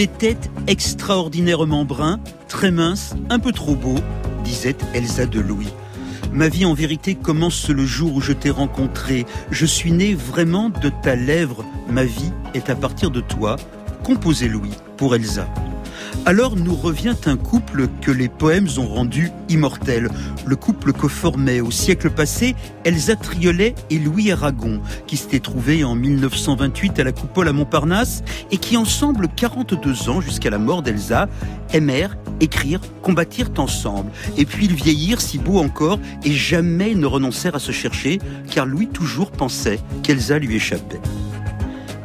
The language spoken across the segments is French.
Il était extraordinairement brun, très mince, un peu trop beau, disait Elsa de Louis. Ma vie en vérité commence le jour où je t'ai rencontré. Je suis né vraiment de ta lèvre. Ma vie est à partir de toi. Composé Louis pour Elsa. Alors nous revient un couple que les poèmes ont rendu immortel, le couple que formaient au siècle passé Elsa Triolet et Louis Aragon, qui s'étaient trouvés en 1928 à la coupole à Montparnasse et qui ensemble, 42 ans jusqu'à la mort d'Elsa, aimèrent écrire, combattirent ensemble, et puis ils vieillirent si beaux encore et jamais ne renoncèrent à se chercher, car Louis toujours pensait qu'Elsa lui échappait.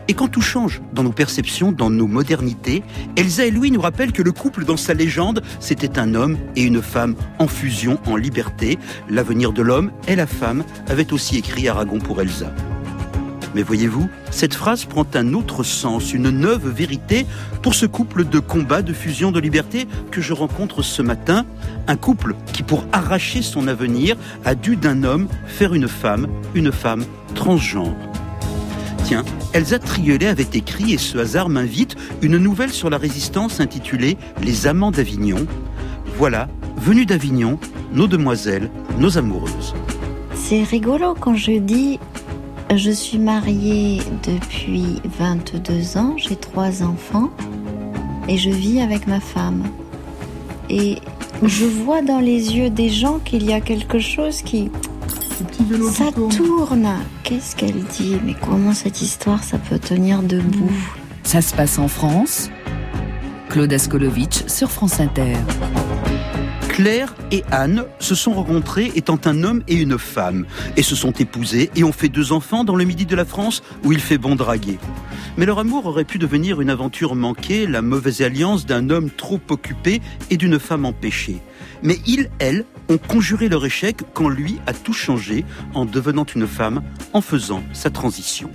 Et quand tout change dans nos perceptions, dans nos modernités, Elsa et Louis nous rappellent que le couple dans sa légende, c'était un homme et une femme en fusion, en liberté. L'avenir de l'homme et la femme avait aussi écrit Aragon pour Elsa. Mais voyez-vous, cette phrase prend un autre sens, une neuve vérité pour ce couple de combat, de fusion, de liberté que je rencontre ce matin. Un couple qui, pour arracher son avenir, a dû d'un homme faire une femme, une femme transgenre. Tiens, Elsa Triolet avait écrit, et ce hasard m'invite, une nouvelle sur la résistance intitulée Les amants d'Avignon. Voilà, venus d'Avignon, nos demoiselles, nos amoureuses. C'est rigolo quand je dis je suis mariée depuis 22 ans, j'ai trois enfants et je vis avec ma femme. Et je vois dans les yeux des gens qu'il y a quelque chose qui ça tourne. Qu'est-ce qu'elle dit Mais comment cette histoire, ça peut tenir debout Ça se passe en France. Claude Askolovitch sur France Inter. Claire et Anne se sont rencontrés étant un homme et une femme, et se sont épousés et ont fait deux enfants dans le midi de la France où il fait bon draguer. Mais leur amour aurait pu devenir une aventure manquée, la mauvaise alliance d'un homme trop occupé et d'une femme empêchée. Mais ils, elles, ont conjuré leur échec quand lui a tout changé en devenant une femme, en faisant sa transition.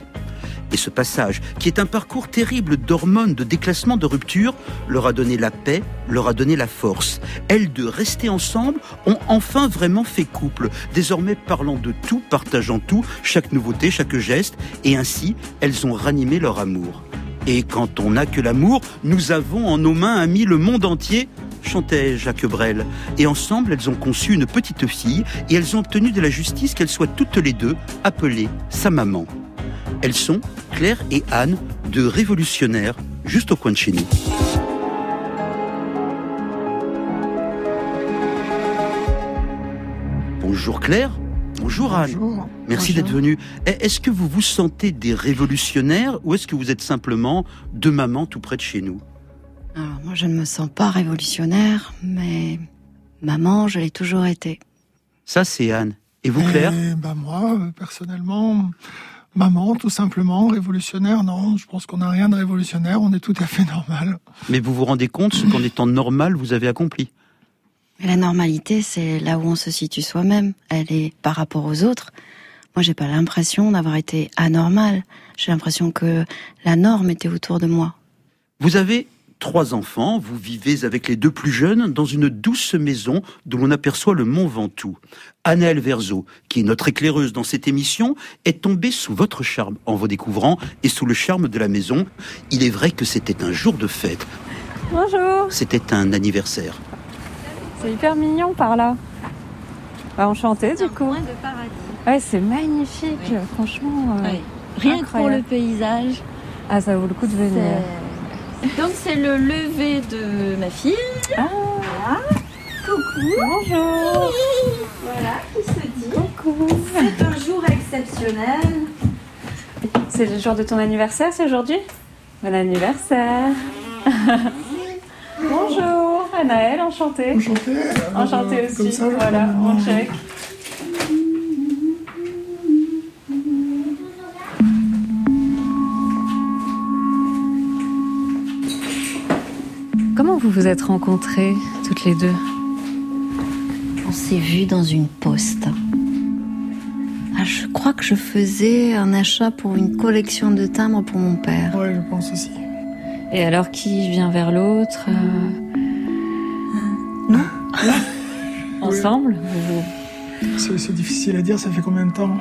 Et ce passage, qui est un parcours terrible d'hormones, de déclassement, de rupture, leur a donné la paix, leur a donné la force. Elles de rester ensemble ont enfin vraiment fait couple, désormais parlant de tout, partageant tout, chaque nouveauté, chaque geste, et ainsi elles ont ranimé leur amour. Et quand on n'a que l'amour, nous avons en nos mains ami le monde entier, chantait Jacques Brel. Et ensemble, elles ont conçu une petite fille et elles ont obtenu de la justice qu'elles soient toutes les deux appelées sa maman. Elles sont, Claire et Anne, deux révolutionnaires juste au coin de chez nous. Bonjour Claire. Bonjour Anne. Merci d'être venue. Est-ce que vous vous sentez des révolutionnaires ou est-ce que vous êtes simplement deux mamans tout près de chez nous? Alors moi je ne me sens pas révolutionnaire, mais maman je l'ai toujours été. Ça c'est Anne. Et vous Claire? Bah Moi personnellement, maman tout simplement, révolutionnaire non, je pense qu'on n'a rien de révolutionnaire, on est tout à fait normal. Mais vous vous rendez compte ce qu'en étant normal vous avez accompli? La normalité, c'est là où on se situe soi-même. Elle est par rapport aux autres. Moi, j'ai pas l'impression d'avoir été anormal. J'ai l'impression que la norme était autour de moi. Vous avez trois enfants, vous vivez avec les deux plus jeunes dans une douce maison dont on aperçoit le mont Ventoux. Annelle Verzo, qui est notre éclaireuse dans cette émission, est tombée sous votre charme en vous découvrant et sous le charme de la maison. Il est vrai que c'était un jour de fête. Bonjour. C'était un anniversaire. C'est hyper mignon par là. Bah, enchanté du coup. de paradis. Ouais, c'est magnifique, franchement. Euh, Rien que pour le paysage. Ah, ça vaut le coup de venir. Donc c'est le lever de ma fille. Ah. Voilà. Coucou. Bonjour. Voilà, qui se dit. Coucou. C'est un jour exceptionnel. C'est le jour de ton anniversaire, c'est aujourd'hui? Bon anniversaire. Bonjour, Anaël, enchantée. Enchantée. Enchantée aussi. Comme ça, je voilà, on check. Vous vous êtes rencontrées toutes les deux On s'est vu dans une poste. Ah, je crois que je faisais un achat pour une collection de timbres pour mon père. Ouais, je pense aussi. Et alors qui vient vers l'autre euh, Non. Ensemble vous- C'est c'est difficile à dire, ça fait combien de temps?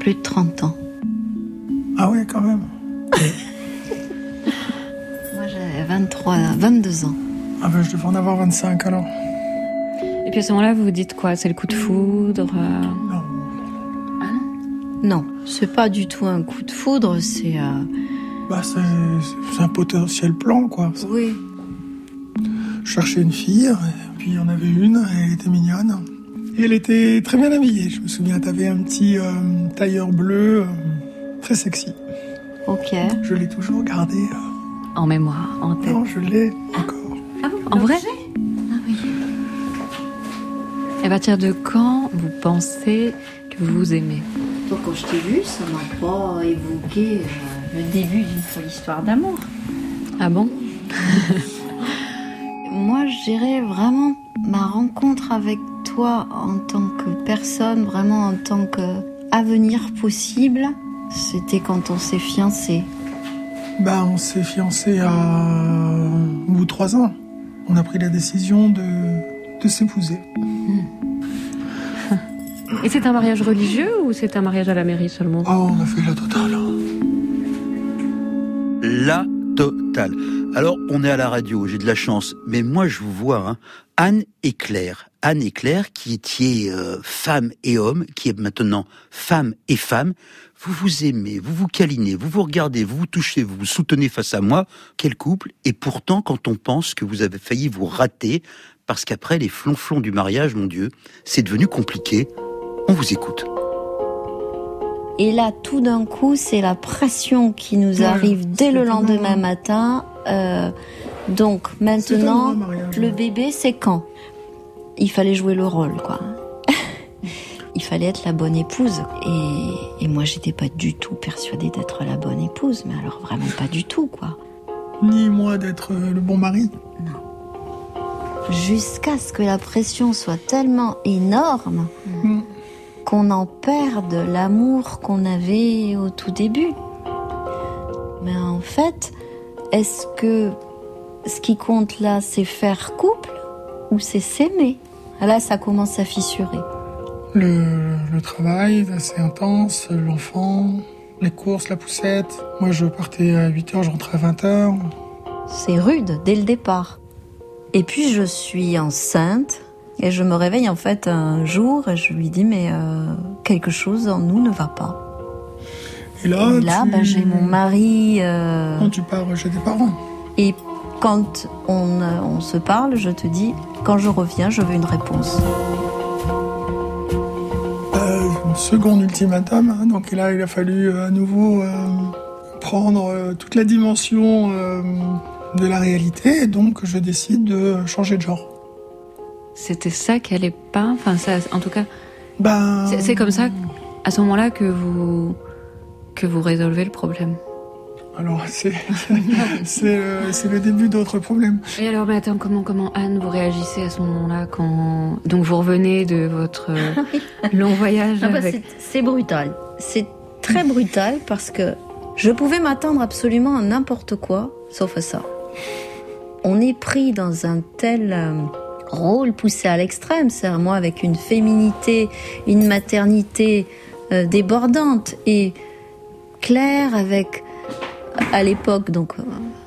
Plus de 30 ans. Ah ouais, quand même. Moi, je- 23, 22 ans. Ah ben, je devais en avoir 25 alors. Et puis à ce moment-là, vous vous dites quoi? C'est le coup de foudre euh, Non. Non, c'est pas du tout un coup de foudre, c'est... euh, Bah, c'est un potentiel plan, quoi. Oui, Je cherchais une fille, et puis il y en avait une, elle était mignonne. Et elle était très bien habillée. Je me souviens, t'avais un petit euh, tailleur bleu, euh, très sexy. ok. Je l'ai toujours gardé. En mémoire, en tête. Non, je l'ai encore. En vrai? Et à partir de quand vous pensez que vous vous aimez? Donc quand je t'ai vu, ça m'a pas évoqué euh, le début d'une folle histoire d'amour. Ah bon? Moi, je dirais vraiment ma rencontre avec toi en tant que personne, vraiment en tant qu'avenir possible, c'était quand on s'est fiancés. Bah, on s'est fiancés à... au bout de trois ans. On a pris la décision de, de s'épouser. Et c'est un mariage religieux ou c'est un mariage à la mairie seulement? Oh, on a fait la totale. La totale. Alors, on est à la radio, j'ai de la chance, mais moi je vous vois, hein, Anne et Claire. Anne et Claire, qui étiez euh, femme et homme, qui est maintenant femme et femme. Vous vous aimez, vous vous câlinez, vous vous regardez, vous vous touchez, vous vous soutenez face à moi. Quel couple Et pourtant, quand on pense que vous avez failli vous rater, parce qu'après les flonflons du mariage, mon Dieu, c'est devenu compliqué, on vous écoute. Et là, tout d'un coup, c'est la pression qui nous Ouais, arrive dès le lendemain matin. Euh, donc maintenant, le bébé, c'est quand? Il fallait jouer le rôle, quoi. Il fallait être la bonne épouse. Et, et moi, j'étais pas du tout persuadée d'être la bonne épouse, mais alors vraiment pas du tout, quoi. Ni moi d'être euh, le bon mari. Jusqu'à ce que la pression soit tellement énorme Mm. Qu'on en perde l'amour qu'on avait au tout début. Mais en fait, est-ce que ce qui compte là, c'est faire couple ou c'est s'aimer? Là, ça commence à fissurer. Le, le travail assez intense, l'enfant, les courses, la poussette. Moi, je partais à 8h, je rentrais à 20h. C'est rude dès le départ. Et puis je suis enceinte et je me réveille en fait un jour et je lui dis mais euh, quelque chose en nous ne va pas. Et là, Et là, tu... bah, j'ai mon mari. euh, Non, tu pars chez tes parents. Et quand on, euh, on se parle, je te dis, quand je reviens, je veux une réponse. Euh, second ultimatum. hein, donc là, il a fallu à nouveau prendre toute la dimension de la réalité. Et donc, je décide de changer de genre. C'était ça qui allait pas? Enfin, ça, en tout cas, Ben, c'est comme ça, à ce moment-là, que vous que vous résolvez le problème. Alors, c'est c'est le, début d'autres problèmes. Et alors, mais attends, comment, comment Anne, vous réagissez à ce moment-là quand donc vous revenez de votre euh, long voyage Ah bah, avec... c'est- c'est brutal. C'est très brutal parce que je pouvais m'attendre absolument à n'importe quoi, sauf à ça. On est pris dans un tel euh, rôle poussé à l'extrême, c'est moi avec une féminité, une maternité euh, débordante et Claire avec à l'époque donc euh,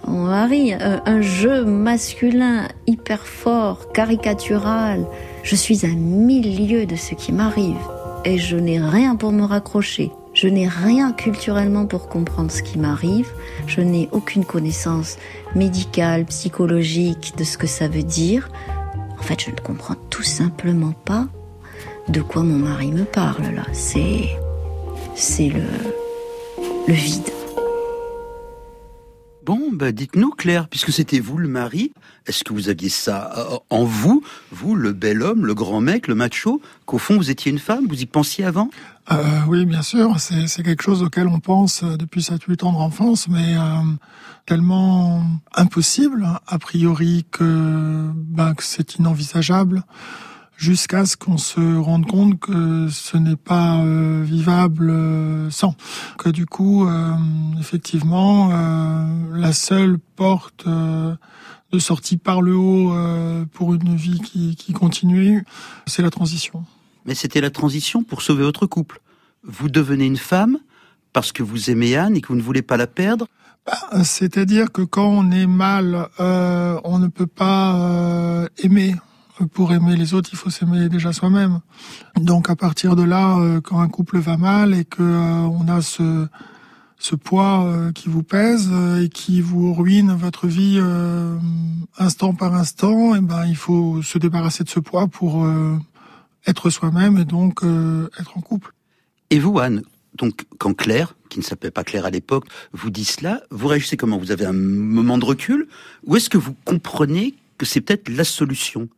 mon mari un, un jeu masculin hyper fort, caricatural. Je suis à mille lieues de ce qui m'arrive et je n'ai rien pour me raccrocher. Je n'ai rien culturellement pour comprendre ce qui m'arrive. Je n'ai aucune connaissance médicale, psychologique de ce que ça veut dire. En fait, je ne comprends tout simplement pas de quoi mon mari me parle là. C'est c'est le le vide. Bon, bah dites-nous Claire, puisque c'était vous le mari, est-ce que vous aviez ça euh, en vous, vous le bel homme, le grand mec, le macho, qu'au fond vous étiez une femme, vous y pensiez avant? Euh, oui, bien sûr, c'est quelque chose auquel on pense euh, depuis sa plus tendre enfance, mais euh, tellement impossible, a priori, que, bah, que c'est inenvisageable, jusqu'à ce qu'on se rende compte que ce n'est pas euh, vivable euh, sans. Que du coup, euh, effectivement, euh, la seule porte euh, de sortie par le haut euh, pour une vie qui, qui continue, c'est la transition. Mais c'était la transition pour sauver votre couple. Vous devenez une femme parce que vous aimez Anne et que vous ne voulez pas la perdre bah, C'est-à-dire que quand on est mal, euh, on ne peut pas euh, aimer. Pour aimer les autres, il faut s'aimer déjà soi-même. Donc à partir de là, euh, quand un couple va mal et que on a ce poids qui vous pèse et qui vous ruine votre vie instant par instant, et eh ben il faut se débarrasser de ce poids pour être soi-même et donc être en couple. Et vous, Anne, donc quand Claire, qui ne s'appelait pas Claire à l'époque, vous dit cela, vous réagissez comment? Vous avez un moment de recul? Ou est-ce que vous comprenez que c'est peut-être la solution?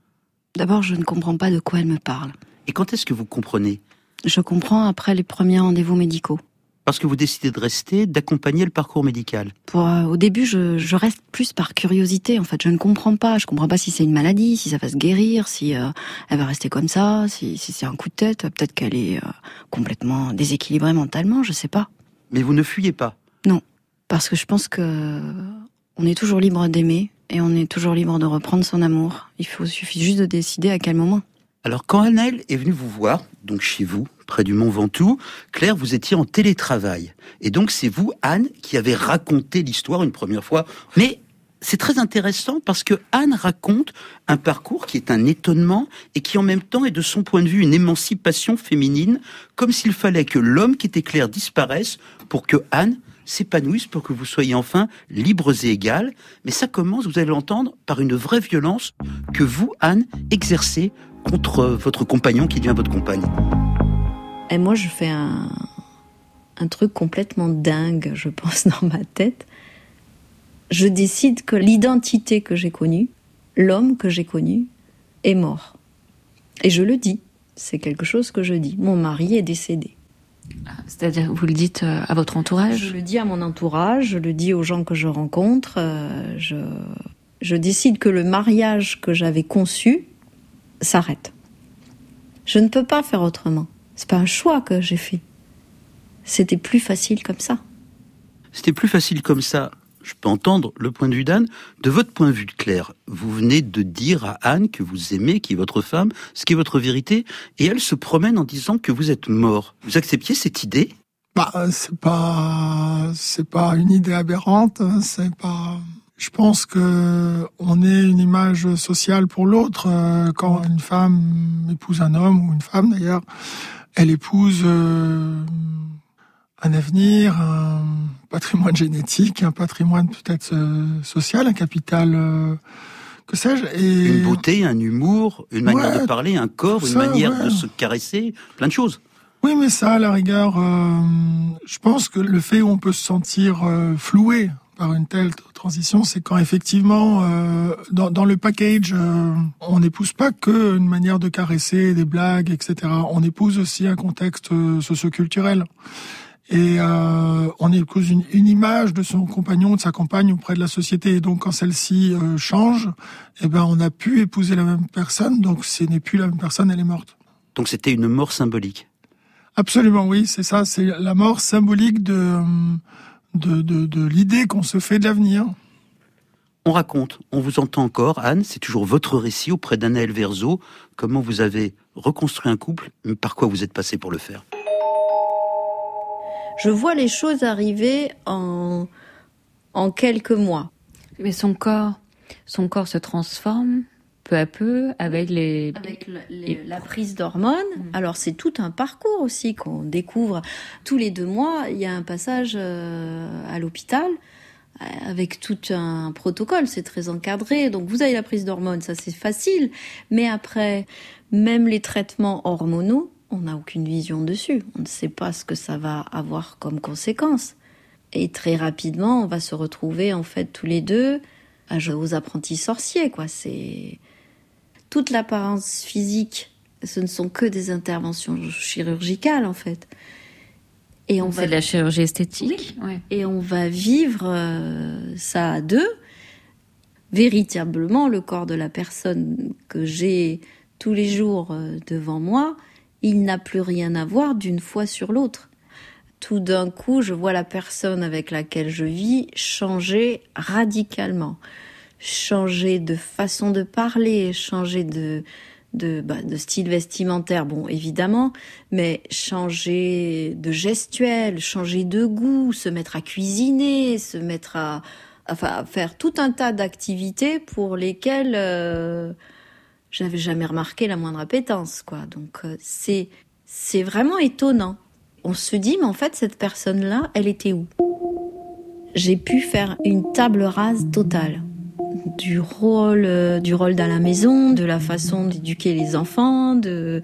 D'abord, je ne comprends pas de quoi elle me parle. Et quand est-ce que vous comprenez? Je comprends après les premiers rendez-vous médicaux parce que vous décidez de rester, d'accompagner le parcours médical Pour, euh, Au début, je, je, reste plus par curiosité. En fait, je ne comprends pas. Je comprends pas si c'est une maladie, si ça va se guérir, si euh, elle va rester comme ça, si, si c'est un coup de tête. Peut-être qu'elle est euh, complètement déséquilibrée mentalement. Je sais pas. Mais vous ne fuyez pas? Non, parce que je pense que on est toujours libre d'aimer et on est toujours libre de reprendre son amour. Il faut suffit juste de décider à quel moment. Alors quand Annelle est venue vous voir, donc chez vous, près du Mont Ventoux, Claire, vous étiez en télétravail. Et donc c'est vous, Anne, qui avez raconté l'histoire une première fois. Mais c'est très intéressant parce que Anne raconte un parcours qui est un étonnement et qui en même temps est de son point de vue une émancipation féminine, comme s'il fallait que l'homme qui était Claire disparaisse pour que Anne s'épanouisse, pour que vous soyez enfin libres et égales. Mais ça commence, vous allez l'entendre, par une vraie violence que vous, Anne, exercez contre votre compagnon qui devient votre compagne. Et moi, je fais un, un truc complètement dingue, je pense, dans ma tête. Je décide que l'identité que j'ai connue, l'homme que j'ai connu, est mort. Et je le dis. C'est quelque chose que je dis. Mon mari est décédé. C'est-à-dire, vous le dites euh, à votre entourage? Je le dis à mon entourage, je le dis aux gens que je rencontre. Euh, je, je décide que le mariage que j'avais conçu s'arrête. Je ne peux pas faire autrement. C'est pas un choix que j'ai fait. C'était plus facile comme ça. C'était plus facile comme ça. Je peux entendre le point de vue d'Anne. De votre point de vue, Claire, vous venez de dire à Anne que vous aimez, qui est votre femme, ce qui est votre vérité, et elle se promène en disant que vous êtes mort. Vous acceptiez cette idée? Bah, c'est pas, pas une idée aberrante. Hein, c'est pas. Je pense que on est une image sociale pour l'autre. Euh, quand une femme épouse un homme ou une femme d'ailleurs, elle épouse euh, un avenir, un patrimoine génétique, un patrimoine peut-être euh, social, un capital que sais-je. Et... Une beauté, un humour, une manière de parler, un corps, une manière de se caresser, plein de choses. Oui, mais ça, à la rigueur, je pense que le fait où on peut se sentir floué par une telle transition, c'est quand effectivement, euh, dans, dans, le package, euh, on n'épouse pas que une manière de caresser, des blagues, etc. On épouse aussi un contexte euh, socioculturel. Et euh, on épouse une, une, image de son compagnon, de sa compagne auprès de la société. Et donc, quand celle-ci euh, change, eh ben, on a pu épouser la même personne. Donc, ce n'est plus la même personne, elle est morte. Donc, c'était une mort symbolique. Absolument, oui, c'est ça. C'est la mort symbolique de de, de, l'idée qu'on se fait de l'avenir. On raconte, on vous entend encore, Anne, c'est toujours votre récit auprès d'Annaël Verzo, comment vous avez reconstruit un couple, mais par quoi vous êtes passé pour le faire? Je vois les choses arriver en, en quelques mois. Mais son corps, son corps se transforme peu à peu avec les avec la prise d'hormones. Mm. Alors c'est tout un parcours aussi qu'on découvre tous les deux mois. Il y a un passage euh, à l'hôpital euh, avec tout un protocole, c'est très encadré. Donc vous avez la prise d'hormones, ça c'est facile. Mais après, même les traitements hormonaux, on n'a aucune vision dessus. On ne sait pas ce que ça va avoir comme conséquence. Et très rapidement, on va se retrouver en fait tous les deux à jouer aux apprentis sorciers, quoi. C'est toute l'apparence physique, ce ne sont que des interventions chirurgicales en fait. Et on va de la chirurgie esthétique. Et on va vivre euh, ça à deux. Véritablement, le corps de la personne que j'ai tous les jours euh, devant moi, il n'a plus rien à voir d'une fois sur l'autre. Tout d'un coup, je vois la personne avec laquelle je vis changer radicalement changer de façon de parler, changer de, de, bah, style vestimentaire, bon évidemment, mais changer de gestuelle, changer de goût, se mettre à cuisiner, se mettre à, faire tout un tas d'activités pour lesquelles euh, j'avais jamais remarqué la moindre appétence, quoi. Donc euh, c'est c'est vraiment étonnant. On se dit, mais en fait, cette personne-là, elle était où? J'ai pu faire une table rase totale du rôle euh, du rôle dans la maison, de la façon d'éduquer les enfants, de,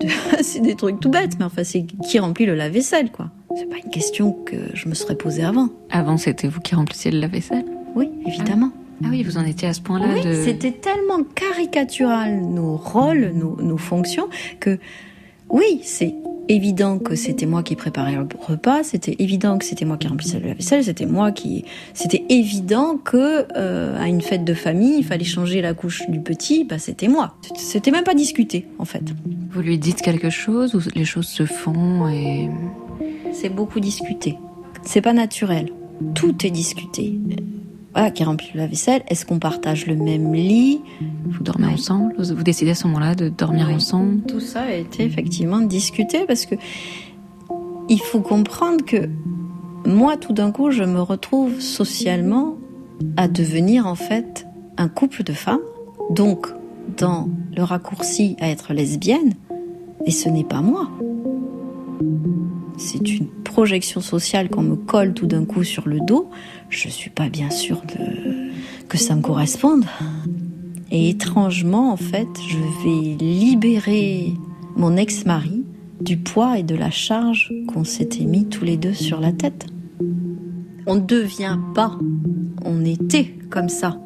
c'est des trucs tout bêtes, mais enfin c'est qui remplit le lave-vaisselle quoi. C'est pas une question que je me serais posée avant. Avant c'était vous qui remplissiez le lave-vaisselle? Oui, évidemment. Ah. Oui, vous en étiez à ce point-là. Oui, c'était tellement caricatural nos rôles, nos, nos fonctions que oui, c'est évident que c'était moi qui préparais le repas, c'était évident que c'était moi qui remplissais la vaisselle, c'était moi qui, c'était évident que euh, à une fête de famille, il fallait changer la couche du petit, bah c'était moi. C'était même pas discuté en fait. Vous lui dites quelque chose ou les choses se font et c'est beaucoup discuté. C'est pas naturel. Tout est discuté voilà, qui remplit la vaisselle. Est-ce qu'on partage le même lit? Vous dormez ensemble? Vous décidez à ce moment-là de dormir ensemble? Tout ça a été effectivement discuté parce que il faut comprendre que moi, tout d'un coup, je me retrouve socialement à devenir en fait un couple de femmes. Donc, dans le raccourci à être lesbienne, et ce n'est pas moi. C'est une projection sociale qu'on me colle tout d'un coup sur le dos. Je suis pas bien sûre de... que ça me corresponde. Et étrangement, en fait, je vais libérer mon ex-mari du poids et de la charge qu'on s'était mis tous les deux sur la tête. On ne devient pas, on était comme ça.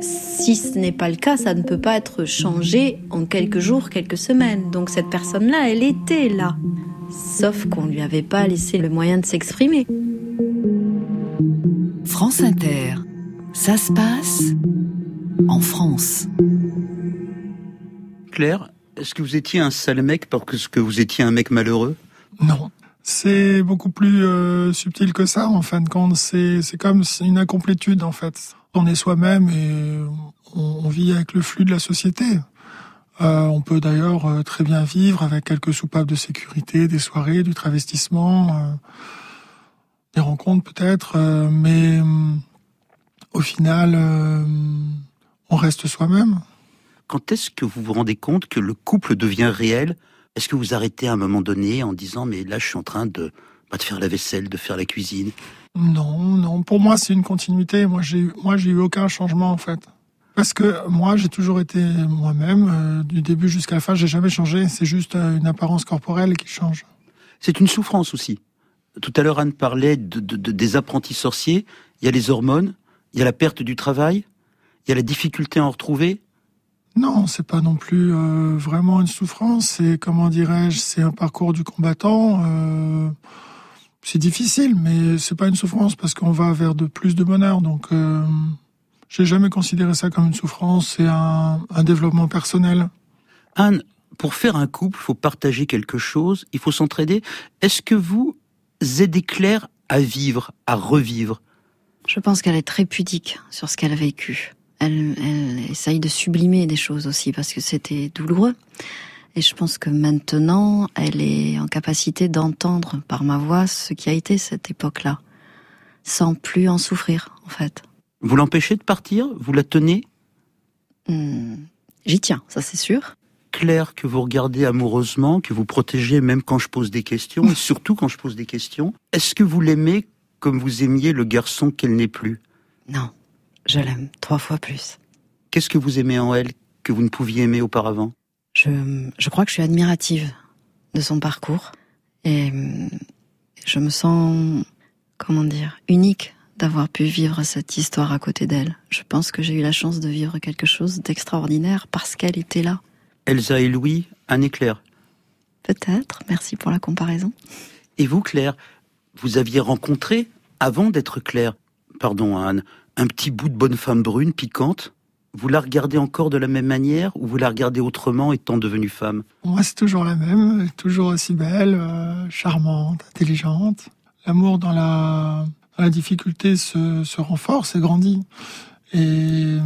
Si ce n'est pas le cas, ça ne peut pas être changé en quelques jours, quelques semaines. Donc cette personne-là, elle était là. Sauf qu'on ne lui avait pas laissé le moyen de s'exprimer. France Inter, ça se passe en France. Claire, est-ce que vous étiez un sale mec parce que vous étiez un mec malheureux? Non. C'est beaucoup plus euh, subtil que ça, en fin de compte. C'est, c'est comme une incomplétude, en fait. On est soi-même et on vit avec le flux de la société. Euh, on peut d'ailleurs euh, très bien vivre avec quelques soupapes de sécurité, des soirées, du travestissement, euh, des rencontres peut-être, mais au final, on reste soi-même. Quand est-ce que vous vous rendez compte que le couple devient réel? Est-ce que vous arrêtez à un moment donné en disant mais là je suis en train de, bah, de faire la vaisselle, de faire la cuisine? Non, non. Pour moi c'est une continuité. Moi j'ai moi j'ai eu aucun changement en fait. Parce que moi, j'ai toujours été moi-même, euh, du début jusqu'à la fin, j'ai jamais changé. C'est juste euh, une apparence corporelle qui change. C'est une souffrance aussi. Tout à l'heure, Anne parlait de, des apprentis sorciers. Il y a les hormones, il y a la perte du travail, il y a la difficulté à en retrouver. Non, c'est pas non plus euh, vraiment une souffrance. C'est comment dirais-je, c'est un parcours du combattant. c'est difficile, mais c'est pas une souffrance parce qu'on va vers de plus de bonheur. Donc j'ai jamais considéré ça comme une souffrance, c'est un, un développement personnel. Anne, pour faire un couple, il faut partager quelque chose, il faut s'entraider. Est-ce que vous aidez Claire à vivre, à revivre? Je pense qu'elle est très pudique sur ce qu'elle a vécu. Elle, elle essaye de sublimer des choses aussi parce que c'était douloureux. Et je pense que maintenant, elle est en capacité d'entendre par ma voix ce qui a été cette époque-là, sans plus en souffrir, en fait. Vous l'empêchez de partir? Vous la tenez? Hmm, J'y tiens, ça c'est sûr. Claire, que vous regardez amoureusement, que vous protégez même quand je pose des questions, et surtout quand je pose des questions. Est-ce que vous l'aimez comme vous aimiez le garçon qu'elle n'est plus? Non, je l'aime trois fois plus. Qu'est-ce que vous aimez en elle que vous ne pouviez aimer auparavant? Je, je crois que je suis admirative de son parcours et je me sens, comment dire, unique d'avoir pu vivre cette histoire à côté d'elle. Je pense que j'ai eu la chance de vivre quelque chose d'extraordinaire parce qu'elle était là. Elsa et Louis, Anne et Claire. Peut-être, merci pour la comparaison. Et vous, Claire, vous aviez rencontré, avant d'être Claire, pardon Anne, un petit bout de bonne femme brune, piquante vous la regardez encore de la même manière ou vous la regardez autrement étant devenue femme? Moi, c'est toujours la même, toujours aussi belle, euh, charmante, intelligente. L'amour dans la la difficulté se, se renforce et grandit. Et euh,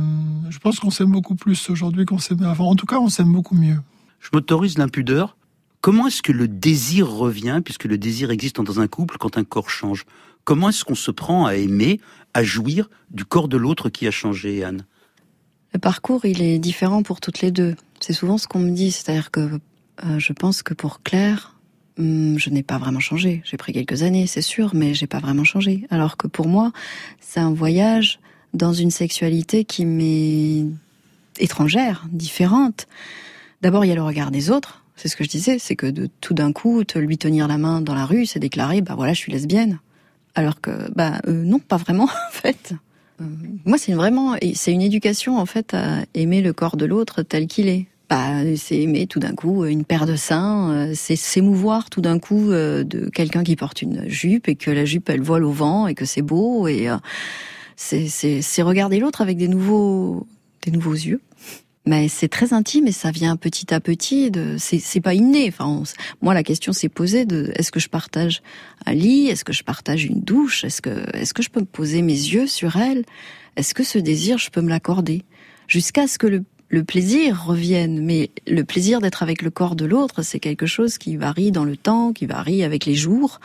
Je pense qu'on s'aime beaucoup plus aujourd'hui qu'on s'aimait avant. En tout cas, on s'aime beaucoup mieux. Je m'autorise l'impudeur. Comment est-ce que le désir revient, puisque le désir existe dans un couple quand un corps change? Comment est-ce qu'on se prend à aimer, à jouir du corps de l'autre qui a changé, Anne? Le parcours, il est différent pour toutes les deux. C'est souvent ce qu'on me dit, c'est-à-dire que euh, je pense que pour Claire, je n'ai pas vraiment changé. J'ai pris quelques années, c'est sûr, mais j'ai pas vraiment changé. Alors que pour moi, c'est un voyage dans une sexualité qui m'est étrangère, différente. D'abord, il y a le regard des autres. C'est ce que je disais, c'est que de tout d'un coup, te lui tenir la main dans la rue, c'est déclarer, bah voilà, je suis lesbienne. Alors que, bah euh, non, pas vraiment en fait. Euh, moi, c'est vraiment, c'est une éducation en fait à aimer le corps de l'autre tel qu'il est. Bah, c'est aimer tout d'un coup une paire de seins, euh, c'est s'émouvoir tout d'un coup de quelqu'un qui porte une jupe et que la jupe elle vole au vent et que c'est beau et c'est regarder l'autre avec des nouveaux des nouveaux yeux mais c'est très intime et ça vient petit à petit. De, c'est pas inné. Enfin, moi, la question s'est posée de est-ce que je partage un lit, est-ce que je partage une douche, est-ce que est-ce que je peux me poser mes yeux sur elle, est-ce que ce désir je peux me l'accorder, jusqu'à ce que le, le plaisir revienne. Mais le plaisir d'être avec le corps de l'autre, c'est quelque chose qui varie dans le temps, qui varie avec les jours.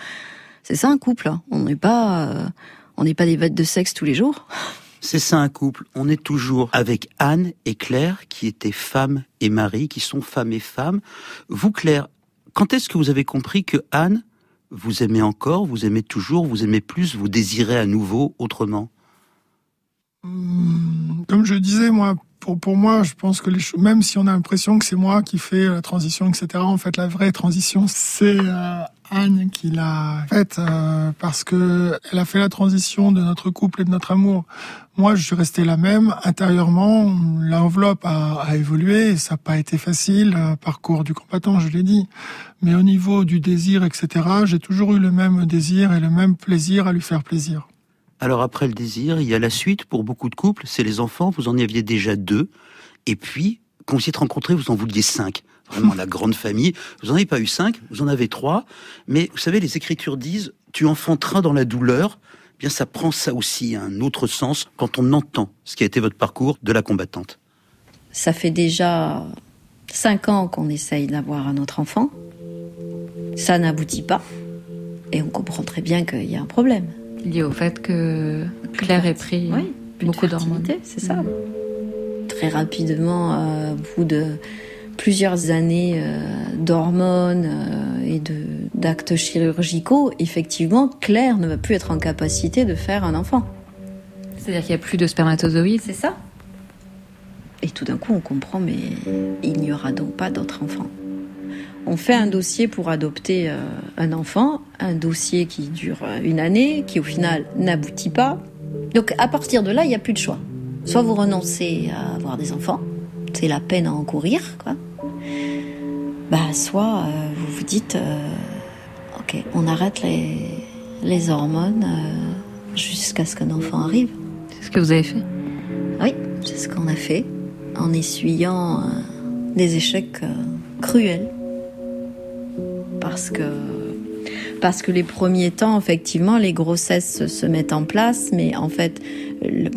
C'est ça un couple. Hein. On n'est pas euh, on n'est pas des bêtes de sexe tous les jours. C'est ça un couple. On est toujours avec Anne et Claire, qui étaient femme et mari, qui sont femme et femme. Vous, Claire, quand est-ce que vous avez compris que Anne, vous aimez encore, vous aimez toujours, vous aimez plus, vous désirez à nouveau autrement? Hmm, Comme je disais, moi, pour, pour moi, je pense que les même si on a l'impression que c'est moi qui fais la transition, etc., en fait, la vraie transition, c'est euh, Anne qui l'a faite euh, parce que elle a fait la transition de notre couple et de notre amour. Moi, je suis resté la même. Intérieurement, l'enveloppe a, a, évolué et ça n'a pas été facile. Euh, parcours du combattant, je l'ai dit. Mais au niveau du désir, etc., j'ai toujours eu le même désir et le même plaisir à lui faire plaisir. Alors après le désir, il y a la suite pour beaucoup de couples, c'est les enfants. Vous en aviez déjà deux. Et puis, quand vous êtes rencontrés, vous en vouliez cinq vraiment la grande famille. Vous n'en avez pas eu cinq, vous en avez trois. Mais vous savez, les Écritures disent, tu enfanteras dans la douleur. Eh bien, ça prend ça aussi un autre sens quand on entend ce qui a été votre parcours de la combattante. Ça fait déjà cinq ans qu'on essaye d'avoir un autre enfant. Ça n'aboutit pas. Et on comprend très bien qu'il y a un problème. Lié au fait que Claire ait pris beaucoup d'hormones. C'est ça. Très rapidement, euh, au bout de plusieurs années euh, d'hormones euh, et de d'actes chirurgicaux, effectivement, Claire ne va plus être en capacité de faire un enfant. C'est-à-dire qu'il n'y a plus de spermatozoïdes C'est ça. Et tout d'un coup, on comprend, mais il n'y aura donc pas d'autre enfant. On fait un dossier pour adopter euh, un enfant, un dossier qui dure une année, qui au final n'aboutit pas. Donc à partir de là, il n'y a plus de choix. Soit vous renoncez à avoir des enfants, c'est la peine à encourir, quoi. Bah, soit euh, vous vous dites, euh, ok, on arrête les, les hormones euh, jusqu'à ce qu'un enfant arrive. C'est ce que vous avez fait? Oui, c'est ce qu'on a fait, en essuyant des échecs cruels. Parce que parce que les premiers temps, effectivement, les grossesses se mettent en place, mais en fait,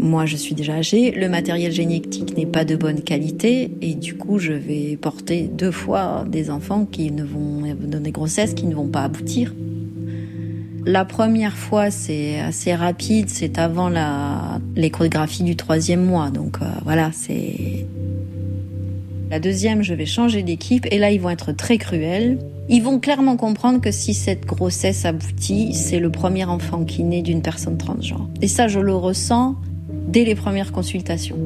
moi je suis déjà âgée, le matériel génétique n'est pas de bonne qualité, et du coup, je vais porter deux fois des enfants qui ne vont donner grossesses qui ne vont pas aboutir. La première fois, c'est assez rapide, c'est avant l'échographie du troisième mois, donc euh, voilà, c'est la deuxième, je vais changer d'équipe et là, ils vont être très cruels. Ils vont clairement comprendre que si cette grossesse aboutit, c'est le premier enfant qui naît d'une personne transgenre. Et ça, je le ressens dès les premières consultations.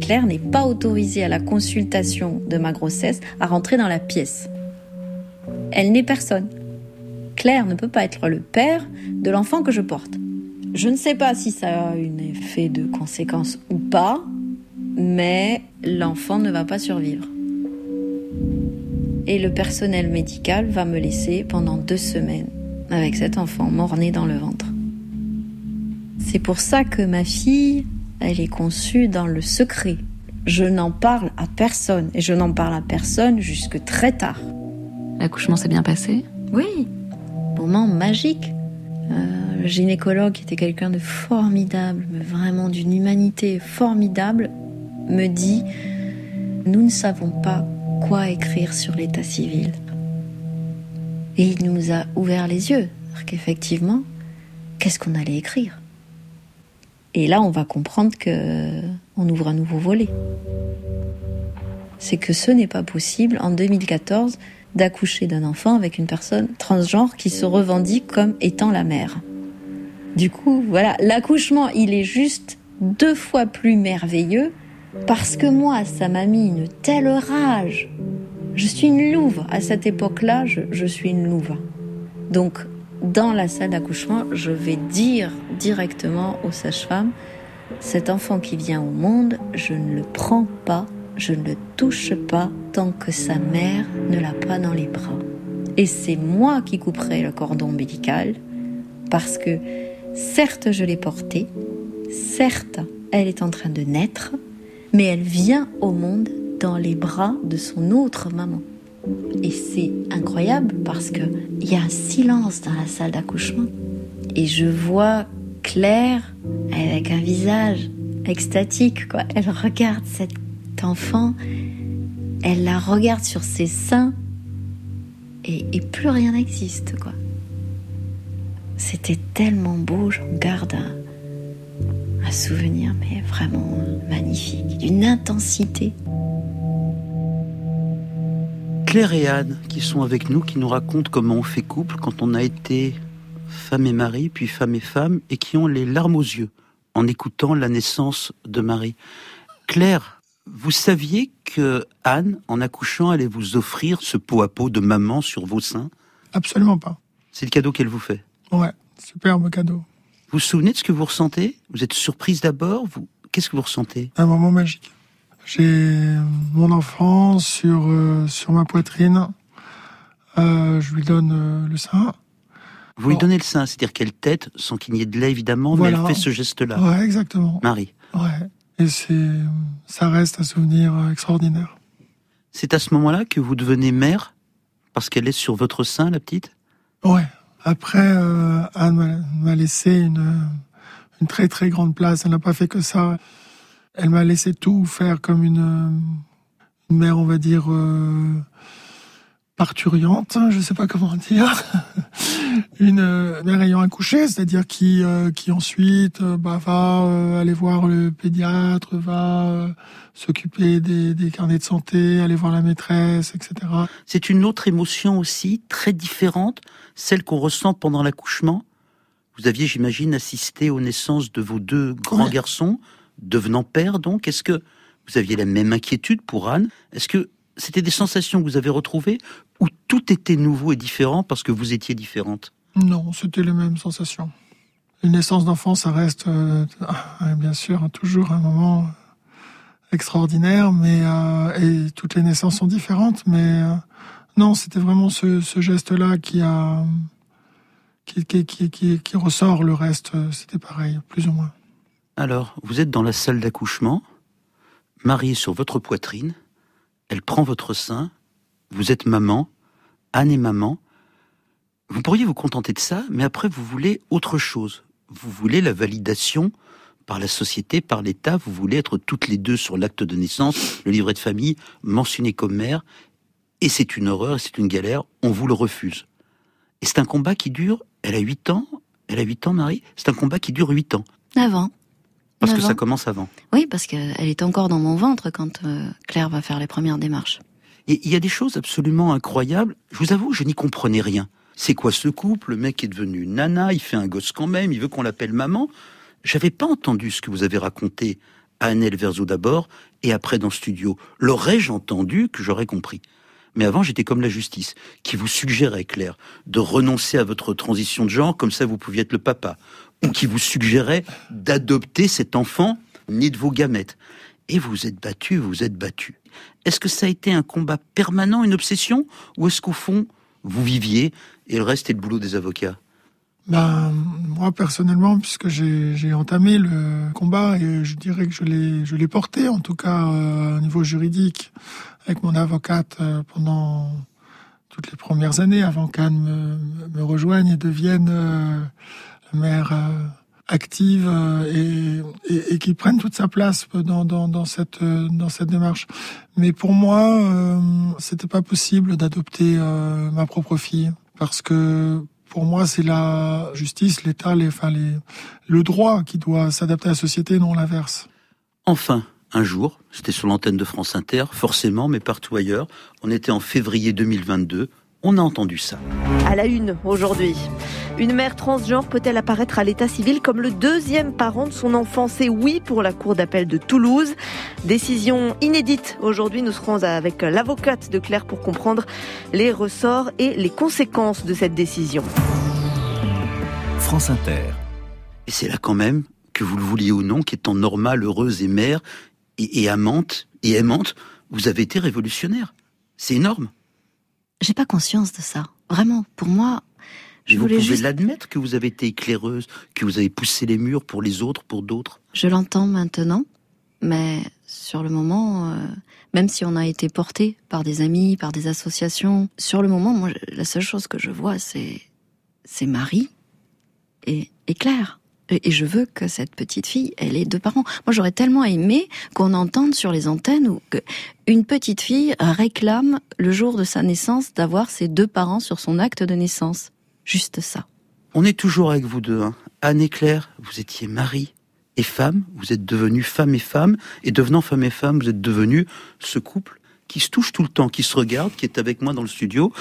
Claire n'est pas autorisée à la consultation de ma grossesse à rentrer dans la pièce. Elle n'est personne. Claire ne peut pas être le père de l'enfant que je porte. Je ne sais pas si ça a un effet de conséquence ou pas, mais l'enfant ne va pas survivre. Et le personnel médical va me laisser pendant deux semaines avec cet enfant mort-né dans le ventre. C'est pour ça que ma fille, elle est conçue dans le secret. Je n'en parle à personne et je n'en parle à personne jusque très tard. L'accouchement s'est bien passé? Oui, moment magique. Euh, le gynécologue était quelqu'un de formidable, mais vraiment d'une humanité formidable me dit Nous ne savons pas quoi écrire sur l'état civil. Et il nous a ouvert les yeux, qu'effectivement, qu'est-ce qu'on allait écrire? Et là, on va comprendre que on ouvre un nouveau volet. C'est que ce n'est pas possible en 2014 d'accoucher d'un enfant avec une personne transgenre qui se revendique comme étant la mère. Du coup, voilà, l'accouchement, il est juste deux fois plus merveilleux parce que moi, ça m'a mis une telle rage. Je suis une louve. À cette époque-là, je, suis une louve. Donc, dans la salle d'accouchement, je vais dire directement aux sages-femmes, cet enfant qui vient au monde, je ne le prends pas, je ne le touche pas tant que sa mère ne l'a pas dans les bras. Et c'est moi qui couperai le cordon ombilical, parce que certes je l'ai portée, certes elle est en train de naître, mais elle vient au monde dans les bras de son autre maman. Et c'est incroyable parce que il y a un silence dans la salle d'accouchement. Et je vois Claire avec un visage extatique, quoi. Elle regarde cet enfant, elle la regarde sur ses seins et, plus rien n'existe, quoi. C'était tellement beau, j'en garde un, un souvenir, mais vraiment magnifique, d'une intensité. Claire et Anne, qui sont avec nous, qui nous racontent comment on fait couple quand on a été femme et mari, puis femme et femme, et qui ont les larmes aux yeux en écoutant la naissance de Marie. Claire, vous saviez que Anne, en accouchant, allait vous offrir ce pot à pot de maman sur vos seins? Absolument pas. C'est le cadeau qu'elle vous fait? Ouais, superbe cadeau. Vous vous souvenez de ce que vous ressentez? Vous êtes surprise d'abord vous... Qu'est-ce que vous ressentez? Un moment magique. J'ai mon enfant sur, euh, sur ma poitrine. Euh, je lui donne euh, le sein. Vous lui Bon. donnez le sein, c'est-à-dire qu'elle tête, sans qu'il n'y ait de lait évidemment, mais elle fait ce geste-là. Ouais, exactement. Marie, Ouais. Et c'est, ça reste un souvenir extraordinaire. c'est à ce moment-là que vous devenez mère Parce qu'elle est sur votre sein, la petite? Ouais. Après, euh, Anne m'a- laissé une, une très très grande place. Elle n'a pas fait que ça. Elle m'a laissé tout faire comme une, une mère, on va dire, euh, parturiante. hein, Je sais pas comment dire. une euh, mère ayant accouché, c'est-à-dire qui, euh, qui ensuite euh, bah, va euh, aller voir le pédiatre, va euh, s'occuper des, des carnets de santé, aller voir la maîtresse, etc. C'est une autre émotion aussi, très différente, celle qu'on ressent pendant l'accouchement. Vous aviez, j'imagine, assisté aux naissances de vos deux grands Ouais. garçons, devenant père donc. Est-ce que vous aviez la même inquiétude pour Anne? Est-ce que c'était des sensations que vous avez retrouvées ou tout était nouveau et différent parce que vous étiez différente? Non, c'était les mêmes sensations. Une naissance d'enfant, ça reste euh, bien sûr toujours un moment extraordinaire, mais euh, et toutes les naissances sont différentes, mais euh, non, c'était vraiment ce, ce geste-là qui a qui, qui, qui, qui, qui ressort. Le reste, c'était pareil, plus ou moins. Alors, vous êtes dans la salle d'accouchement, Marie est sur votre poitrine, elle prend votre sein, vous êtes maman, Anne est maman. Vous pourriez vous contenter de ça, mais après vous voulez autre chose. Vous voulez la validation par la société, par l'État, vous voulez être toutes les deux sur l'acte de naissance, le livret de famille, mentionné comme mère, et c'est une horreur, c'est une galère, on vous le refuse. Et c'est un combat qui dure, elle a 8 ans, elle a 8 ans Marie, c'est un combat qui dure 8 ans, Avant. Parce que ça commence avant. Oui, parce qu'elle est encore dans mon ventre quand euh, Claire va faire les premières démarches. Et il y a des choses absolument incroyables. Je vous avoue, je n'y comprenais rien. C'est quoi ce couple? Le mec est devenu nana, il fait un gosse quand même, il veut qu'on l'appelle maman. J'avais pas entendu ce que vous avez raconté à Annelle Verzo d'abord et après dans le studio. L'aurais-je entendu que j'aurais compris? Mais avant, j'étais comme la justice, qui vous suggérait, Claire, de renoncer à votre transition de genre, comme ça vous pouviez être le papa. Ou qui vous suggérait d'adopter cet enfant né de vos gamètes. Et vous êtes battu, vous êtes battu. Est-ce que ça a été un combat permanent, une obsession? Ou est-ce qu'au fond, vous viviez et le reste est le boulot des avocats? Ben, moi personnellement, puisque j'ai entamé le combat je dirais que je l'ai porté en tout cas euh, au niveau juridique avec mon avocate euh, pendant toutes les premières années avant qu'Anne me, rejoigne et devienne euh, mère euh, active et, et, qui prenne toute sa place dans, cette démarche. Mais pour moi, c'était pas possible d'adopter ma propre fille parce que pour moi, c'est la justice, l'État, enfin le droit qui doit s'adapter à la société, non l'inverse. Enfin, un jour, c'était sur l'antenne de France Inter, forcément, mais partout ailleurs. On était en février 2022. On a entendu ça. À la une aujourd'hui. Une mère transgenre peut-elle apparaître à l'état civil comme le deuxième parent de son enfant? C'est oui pour la Cour d'appel de Toulouse. Décision inédite. Aujourd'hui, nous serons avec l'avocate de Claire pour comprendre les ressorts et les conséquences de cette décision. France Inter. Et c'est là quand même, que vous le vouliez ou non, qu'étant normale, heureuse et mère, et, et amante, et aimante, vous avez été révolutionnaire. C'est énorme. J'ai pas conscience de ça. Vraiment, pour moi, je vous pouvez l'admettre que vous avez été éclaireuse, que vous avez poussé les murs pour les autres, pour d'autres. Je l'entends maintenant, mais sur le moment, euh, même si on a été porté par des amis, par des associations, sur le moment, moi, la seule chose que je vois, c'est c'est Marie et, et Claire. Et je veux que cette petite fille, elle ait deux parents. Moi, j'aurais tellement aimé qu'on entende sur les antennes où une petite fille réclame le jour de sa naissance d'avoir ses deux parents sur son acte de naissance. Juste ça. On est toujours avec vous deux. Hein. Anne et Claire, vous étiez mari et femme, vous êtes devenus femme et femme, et devenant femme et femme, vous êtes devenus ce couple qui se touche tout le temps, qui se regarde, qui est avec moi dans le studio.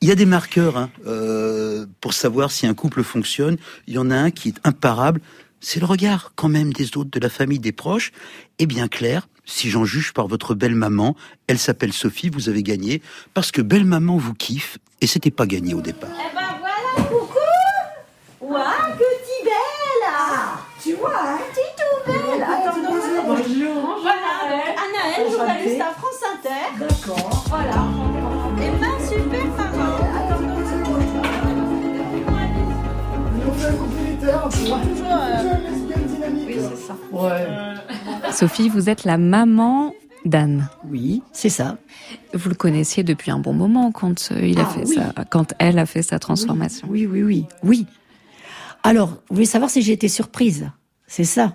Il y a des marqueurs hein, euh, pour savoir si un couple fonctionne. Il y en a un qui est imparable, c'est le regard quand même des autres, de la famille, des proches. Et bien clair, si j'en juge par votre belle maman, elle s'appelle Sophie, vous avez gagné, parce que belle maman vous kiffe, et c'était pas gagné au départ. Eh ben voilà, coucou Ouah, petit belle Tu vois, hein T'es tout belle Attends, bonjour Voilà, Anaël, journaliste à France Inter. D'accord. Voilà. Eh ben, super, maman oui, c'est ça. Ouais. Sophie, vous êtes la maman d'Anne. Oui, c'est ça. Vous le connaissiez depuis un bon moment quand euh, il a ah fait ça, quand elle a fait sa transformation. Oui, oui, oui, oui. Alors, vous voulez savoir si j'ai été surprise? C'est ça.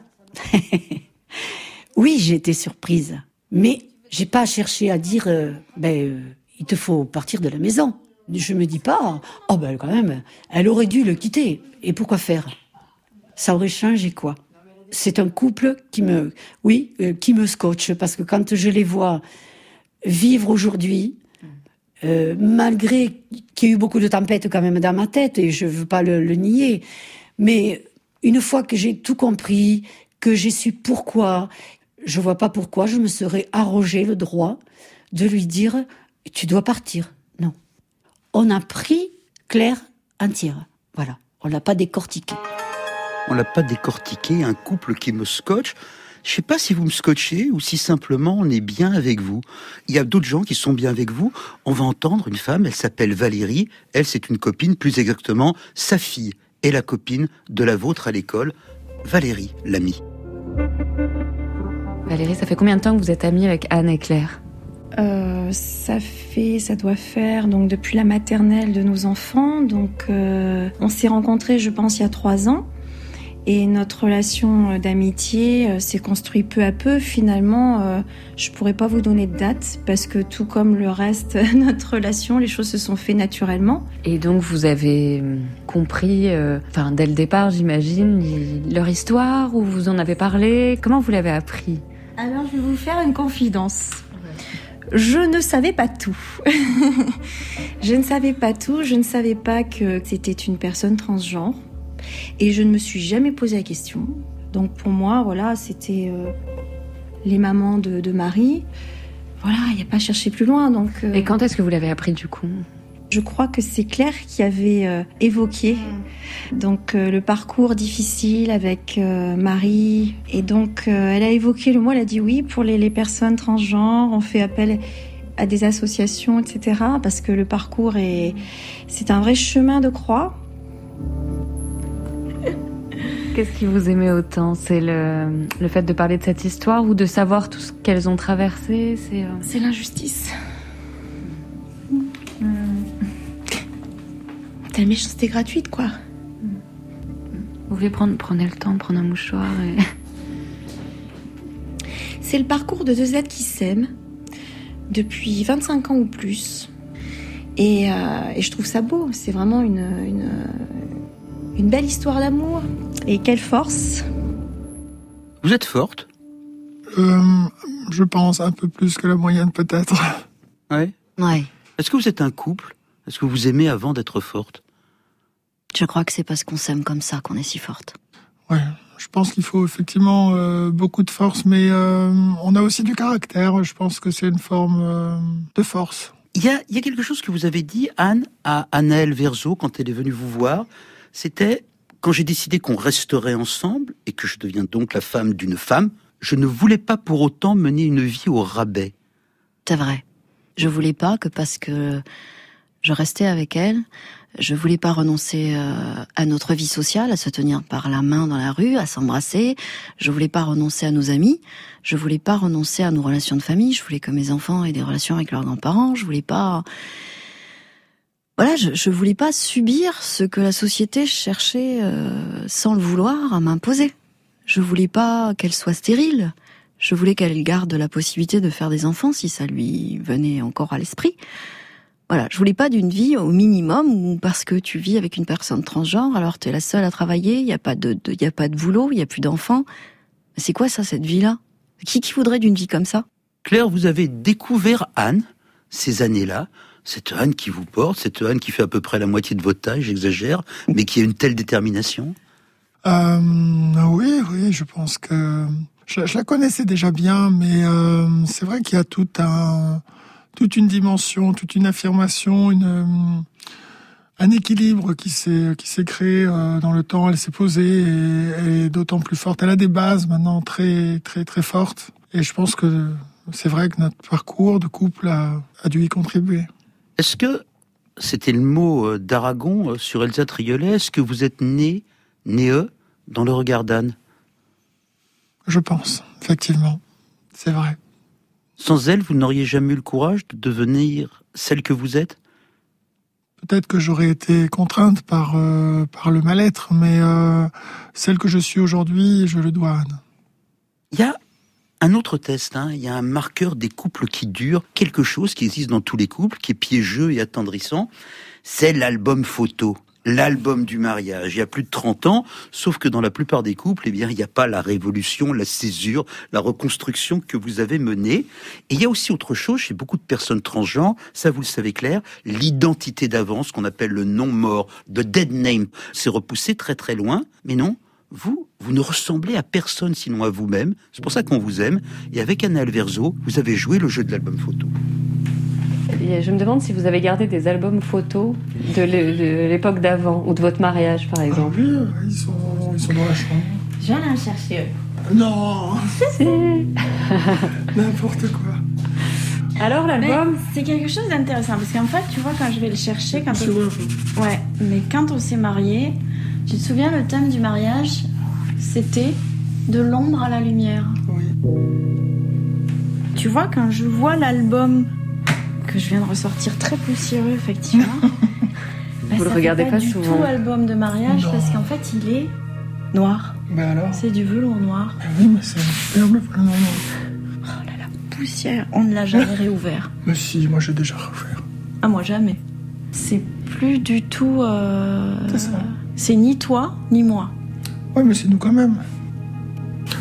oui, j'ai été surprise, mais j'ai pas cherché à dire, euh, ben, euh, il te faut partir de la maison. Je me dis pas, oh ben quand même, elle aurait dû le quitter. Et pourquoi faire? Ça aurait changé quoi? C'est un couple qui me, oui, euh, qui me scotche parce que quand je les vois vivre aujourd'hui, malgré qu'il y a eu beaucoup de tempêtes quand même dans ma tête et je veux pas le nier, mais une fois que j'ai tout compris, que j'ai su pourquoi, je vois pas pourquoi je me serais arrogé le droit de lui dire tu dois partir on a pris Claire entière. Voilà, on l'a pas décortiqué. On l'a pas décortiqué, un couple qui me scotche. Je sais pas si vous me scotchez ou si simplement on est bien avec vous. Il y a d'autres gens qui sont bien avec vous. On va entendre une femme, elle s'appelle Valérie. Elle, c'est une copine, plus exactement, sa fille est la copine de la vôtre à l'école. Valérie, l'amie. Valérie, ça fait combien de temps que vous êtes amie avec Anne et Claire? Euh, ça fait, ça doit faire donc depuis la maternelle de nos enfants. Donc, euh, on s'est rencontrés, je pense, il y a trois ans, et notre relation d'amitié euh, s'est construite peu à peu. Finalement, je pourrais pas vous donner de date parce que tout comme le reste, notre relation, les choses se sont fait naturellement. Et donc, vous avez compris, enfin, dès le départ, j'imagine, leur histoire ou vous en avez parlé? Comment vous l'avez appris? Alors, je vais vous faire une confidence. Je ne savais pas tout. je ne savais pas tout. Je ne savais pas que c'était une personne transgenre. Et je ne me suis jamais posé la question. Donc pour moi, voilà, c'était euh, les mamans de, Marie. Voilà, il n'y a pas à chercher plus loin. Donc, euh, Et quand est-ce que vous l'avez appris du coup? Je crois que c'est Claire qui avait euh, évoqué donc euh, le parcours difficile avec euh, Marie et donc elle a évoqué le mot, elle a dit oui pour les, les, personnes transgenres, on fait appel à des associations, etc. Parce que le parcours est c'est un vrai chemin de croix. Qu'est-ce qui vous aimait autant? C'est le, le fait de parler de cette histoire ou de savoir tout ce qu'elles ont traversé? C'est l'injustice. La méchanceté gratuite, quoi. Vous pouvez prendre, prenez le temps, prendre un mouchoir et... C'est le parcours de deux êtres qui s'aiment depuis 25 ans ou plus. Et, euh, et je trouve ça beau. C'est vraiment une, une, une belle histoire d'amour. Et quelle force Vous êtes forte? Euh, je pense un peu plus que la moyenne peut-être. Ouais. Ouais. Est-ce que vous êtes un couple? Est-ce que vous aimez avant d'être forte? Je crois que c'est parce qu'on s'aime comme ça qu'on est si forte. Ouais, je pense qu'il faut effectivement euh, beaucoup de force, mais euh, on a aussi du caractère. Je pense que c'est une forme euh, de force. Il y a, il y a quelque chose que vous avez dit, Anne, à Annelle Verzo, quand elle est venue vous voir. C'était, quand j'ai décidé qu'on resterait ensemble, et que je deviens donc la femme d'une femme, je ne voulais pas pour autant mener une vie au rabais. C'est vrai. Je voulais pas que parce que je restais avec elle, je voulais pas renoncer euh, à notre vie sociale, à se tenir par la main dans la rue, à s'embrasser. Je voulais pas renoncer à nos amis. Je voulais pas renoncer à nos relations de famille. Je voulais que mes enfants aient des relations avec leurs grands-parents. Je voulais pas. Voilà, je, je voulais pas subir ce que la société cherchait, euh, sans le vouloir, à m'imposer. Je voulais pas qu'elle soit stérile. Je voulais qu'elle garde la possibilité de faire des enfants si ça lui venait encore à l'esprit. Voilà, je voulais pas d'une vie au minimum où parce que tu vis avec une personne transgenre, alors tu es la seule à travailler, il y a pas de, de y a pas de boulot, il y a plus d'enfants. C'est quoi ça cette vie-là? Qui qui voudrait d'une vie comme ça? Claire, vous avez découvert Anne ces années-là. Cette Anne qui vous porte, cette Anne qui fait à peu près la moitié de votre taille, j'exagère, mais qui a une telle détermination? Euh, oui, oui, je pense que je, je la connaissais déjà bien, mais euh, c'est vrai qu'il y a tout un, toute une dimension, toute une affirmation, une, euh, un équilibre qui s'est qui s'est créé euh, dans le temps. Elle s'est posée et elle est d'autant plus forte. Elle a des bases maintenant très très très fortes. Et je pense que c'est vrai que notre parcours de couple a, a dû y contribuer. Est-ce que, c'était le mot euh, d'Aragon sur Elsa Triolet, est-ce que vous êtes né, né dans le regard d'Anne? Je pense, effectivement, c'est vrai. Sans elle, vous n'auriez jamais eu le courage de devenir celle que vous êtes? Peut-être que j'aurais été contrainte par euh, par le mal-être, mais euh, celle que je suis aujourd'hui, je le dois à Anne. Il y a un autre test, hein. il y a un marqueur des couples qui durent, quelque chose qui existe dans tous les couples, qui est piégeux et attendrissant, c'est l'album photo. L'album du mariage. Il y a plus de 30 ans, sauf que dans la plupart des couples, eh bien, il n'y a pas la révolution, la césure, la reconstruction que vous avez menée. Et il y a aussi autre chose chez beaucoup de personnes transgenres, ça vous le savez clair, l'identité d'avance qu'on appelle le nom mort, de dead name. C'est repoussé très très loin, mais non, vous, vous ne ressemblez à personne sinon à vous-même. C'est pour ça qu'on vous aime. Et avec Anna Alverzo, vous avez joué le jeu de l'album photo. Je me demande si vous avez gardé des albums photos de l'é- de l'époque d'avant ou de votre mariage, par exemple. Oui, ils sont, ils sont dans la chambre. Je vais aller en chercher. Non, n'importe quoi. Alors l'album c'est quelque chose d'intéressant parce qu'en fait, tu vois, quand je vais le chercher, quand on... Ouais, mais quand on s'est marié, tu te souviens, le thème du mariage, c'était de l'ombre à la lumière. Oui. Tu vois, quand je vois l'album que je viens de ressortir très poussiéreux, effectivement. bah, Vous le regardez fait pas du souvent. tout album de mariage Non. parce qu'en fait, il est noir. Ben alors C'est du velours noir. Ben oui, mais c'est un superbe. Non, non. Oh là là, poussière. On ne l'a jamais réouvert. Mais si, moi j'ai déjà refaire. Ah, moi, jamais. C'est plus du tout. euh, C'est ça. C'est ni toi, ni moi. Oui, mais c'est nous quand même.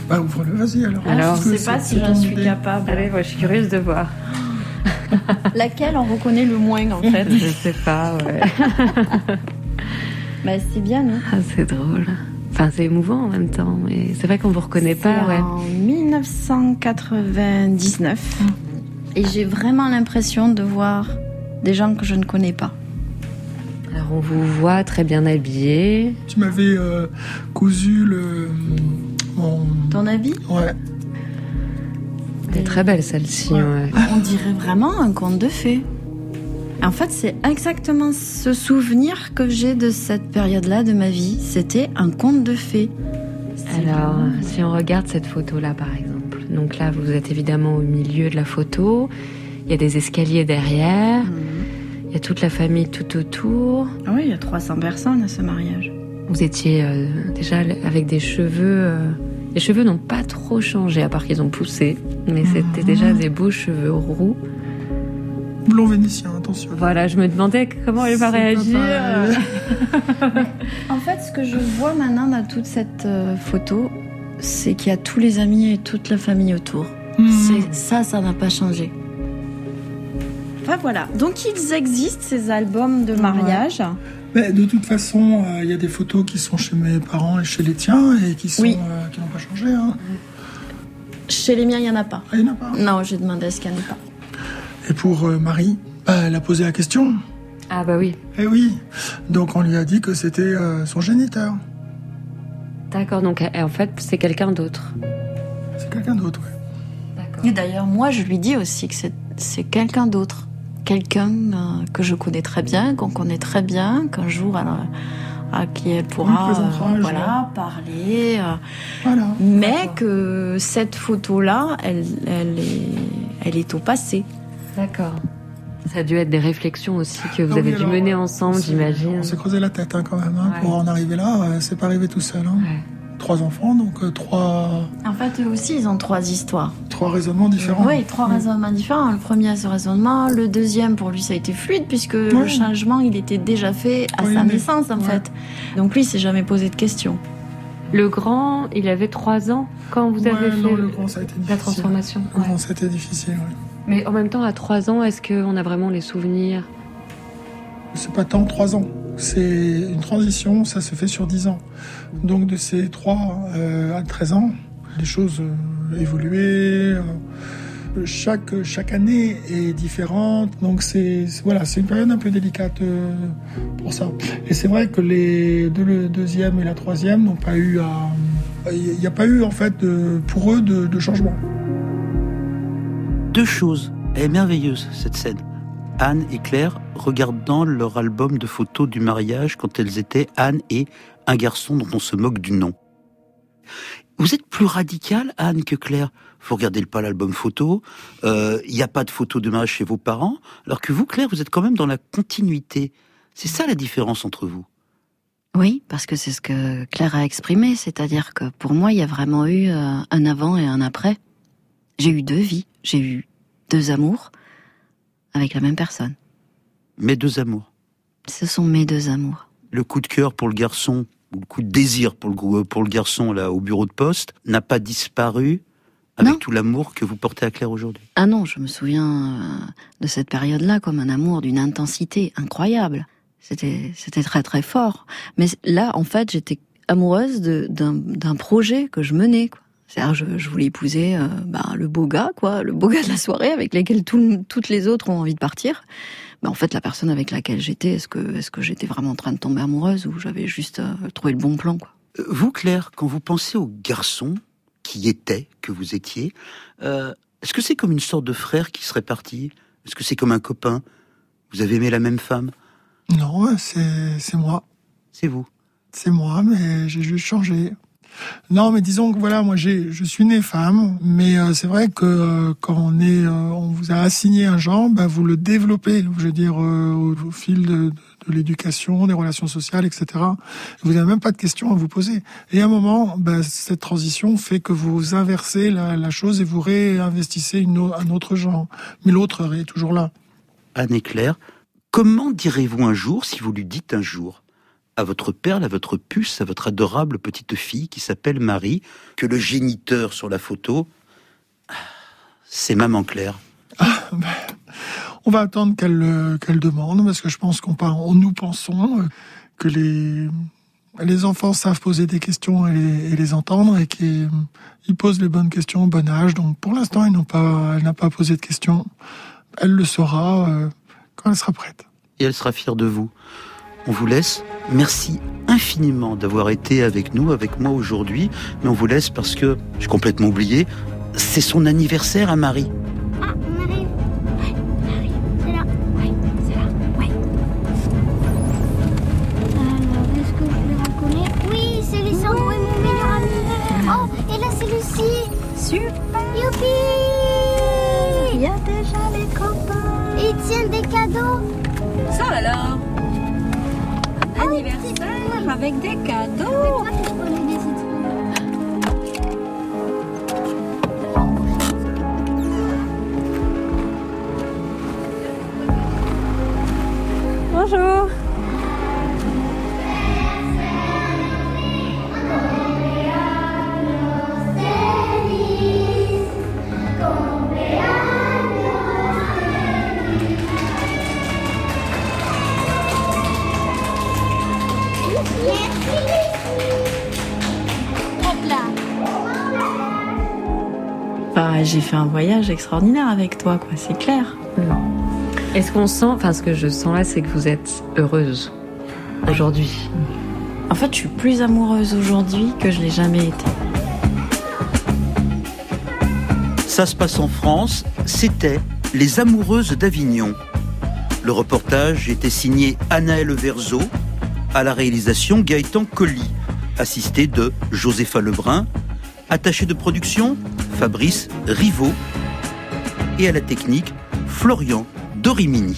Bah ouvre-le, vas-y alors. Alors, je que sais pas si j'en suis capable. Allez, moi je suis curieuse de voir. Laquelle on reconnaît le moins, en fait? Je sais pas, ouais. Bah, c'est bien, non? Ah, c'est drôle. Enfin, c'est émouvant en même temps. Et c'est vrai qu'on vous reconnaît pas, ouais. en 1999. Et j'ai vraiment l'impression de voir des gens que je ne connais pas. Alors on vous voit très bien habillé. Tu m'avais euh, cousu le. Mon. Ton avis Ouais. Elle est très belle celle-ci, ouais. On dirait vraiment un conte de fées. En fait, c'est exactement ce souvenir que j'ai de cette période-là de ma vie. C'était un conte de fées. Alors, si on regarde cette photo-là, par exemple. Donc là, vous êtes évidemment au milieu de la photo. Il y a des escaliers derrière. Mhm. Il y a toute la famille tout autour. Ah oui, il y a 300 personnes à ce mariage. Vous étiez euh, déjà avec des cheveux. Euh, les cheveux n'ont pas trop changé, à part qu'ils ont poussé. Mais c'était déjà des beaux cheveux roux. Blond vénitien, attention. Voilà, je me demandais comment elle va réagir. en fait, ce que je vois maintenant dans toute cette euh, photo, c'est qu'il y a tous les amis et toute la famille autour. Hmm. Ça, ça n'a pas changé. Enfin voilà, donc ils existent ces albums de mariage. Mais de toute façon, euh, il y a des photos qui sont chez mes parents et chez les tiens et qui sont euh, qui n'ont pas changé. Hein. Chez les miens, il n'y en a pas. Ah, il n'y en a pas Non, j'ai demandé à ce qu'il n'y en ait pas. Et pour euh, Marie, bah, elle a posé la question. Ah bah oui. Eh oui. Donc on lui a dit que c'était son géniteur. D'accord, donc en fait c'est quelqu'un d'autre. C'est quelqu'un d'autre, oui. D'accord. Et d'ailleurs moi je lui dis aussi que c'est quelqu'un d'autre quelqu'un euh, que je connais très bien, qu'on connaît très bien, qu'un jour à qui elle pourra euh, voilà, parler. Euh, mais que cette photo-là, elle, elle, est, elle est au passé. D'accord. Ça a dû être des réflexions aussi que vous ah avez dû mener ensemble, j'imagine. On s'est creusé la tête hein, quand même hein, pour en arriver là. c'est pas arrivé tout seul. Hein trois enfants, donc euh, trois. En fait, eux aussi, ils ont trois histoires. Trois raisonnements différents. Oui, trois raisonnements différents. Le premier a ce raisonnement, le deuxième, pour lui, ça a été fluide, puisque le changement, il était déjà fait à sa naissance, en fait. Donc lui, il s'est jamais posé de questions. Le grand, il avait trois ans quand vous avez fait le grand, ça a été la transformation. Le grand, ça a été difficile, oui. Mais en même temps, à trois ans, est-ce qu'on a vraiment les souvenirs? C'est pas tant trois ans. C'est une transition, ça se fait sur 10 ans. Donc de ces 3 euh, à 13 ans, les choses euh, évoluaient. Euh, chaque, chaque année est différente, donc c'est voilà, c'est une période un peu délicate pour ça. Et c'est vrai que les deux, le deuxième et la troisième n'ont pas eu à, il n'y a pas eu en fait pour eux de, de changement. Deux choses. Elle est merveilleuse cette scène. Anne et Claire regardant leur album de photos du mariage quand elles étaient Anne et un garçon dont on se moque du nom. Vous êtes plus radical, Anne, que Claire. Vous regardez pas l'album photo. Il euh, n'y a pas de photos de mariage chez vos parents. Alors que vous, Claire, vous êtes quand même dans la continuité. C'est ça la différence entre vous. Oui, parce que c'est ce que Claire a exprimé. C'est-à-dire que pour moi, il y a vraiment eu euh, un avant et un après. J'ai eu deux vies. J'ai eu deux amours avec la même personne. Mes deux amours. Ce sont mes deux amours. Le coup de cœur pour le garçon, ou le coup de désir pour le, pour le garçon là au bureau de poste, n'a pas disparu avec tout l'amour que vous portez à Claire aujourd'hui. Ah non, je me souviens euh, de cette période-là comme un amour d'une intensité incroyable. C'était, c'était très très fort. Mais là, en fait, j'étais amoureuse d'un projet que je menais. Quoi. C'est-à-dire, je, je, voulais épouser euh, bah, le beau gars, quoi, le beau gars de la soirée, avec lequel toutes les autres ont envie de partir. Mais en fait, la personne avec laquelle j'étais, est-ce que, est-ce que j'étais vraiment en train de tomber amoureuse ou j'avais juste euh, trouvé le bon plan, quoi? Euh, Vous, Claire, quand vous pensez au garçon qui était, que vous étiez, est-ce que c'est comme une sorte de frère qui serait parti? Est-ce que c'est comme un copain? Vous avez aimé la même femme? Non, c'est, c'est moi. C'est vous. C'est moi, mais j'ai juste changé. Non, mais disons que voilà, moi je suis née femme, mais euh, c'est vrai que euh, quand on est, euh, on vous a assigné un genre, ben, vous le développez, je veux dire au, fil de, l'éducation, des relations sociales, etc. Vous n'avez même pas de questions à vous poser. Et à un moment, ben, cette transition fait que vous inversez la, chose et vous réinvestissez un autre genre, mais l'autre est toujours là. Anne Claire, comment direz-vous un jour si vous lui dites un jour? À votre perle, à votre puce, à votre adorable petite fille qui s'appelle Marie, que le géniteur sur la photo, c'est Maman Claire. Ah, ben, on va attendre qu'elle qu'elle demande, parce que je pense qu'on nous pensons euh, que les, les enfants savent poser des questions et les, entendre et qu'ils posent les bonnes questions au bon âge. Donc pour l'instant, elle n'a pas posé de questions. Elle le saura euh, quand elle sera prête. Et elle sera fière de vous. On vous laisse. Merci infiniment d'avoir été avec nous, avec moi aujourd'hui. Mais on vous laisse parce que, j'ai complètement oublié, c'est son anniversaire à Marie. Avec des cadeaux. J'ai fait un voyage extraordinaire avec toi, quoi, c'est clair. Est-ce qu'on sent, enfin ce que je sens là, c'est que vous êtes heureuse aujourd'hui. En fait, je suis plus amoureuse aujourd'hui que je l'ai jamais été. Ça se passe en France, c'était Les Amoureuses d'Avignon. Le reportage était signé Anaëlle Verzo, à la réalisation Gaëtan Colli, assisté de Josépha Lebrun, attaché de production Fabrice Rivaud et à la technique Florian Dorimini.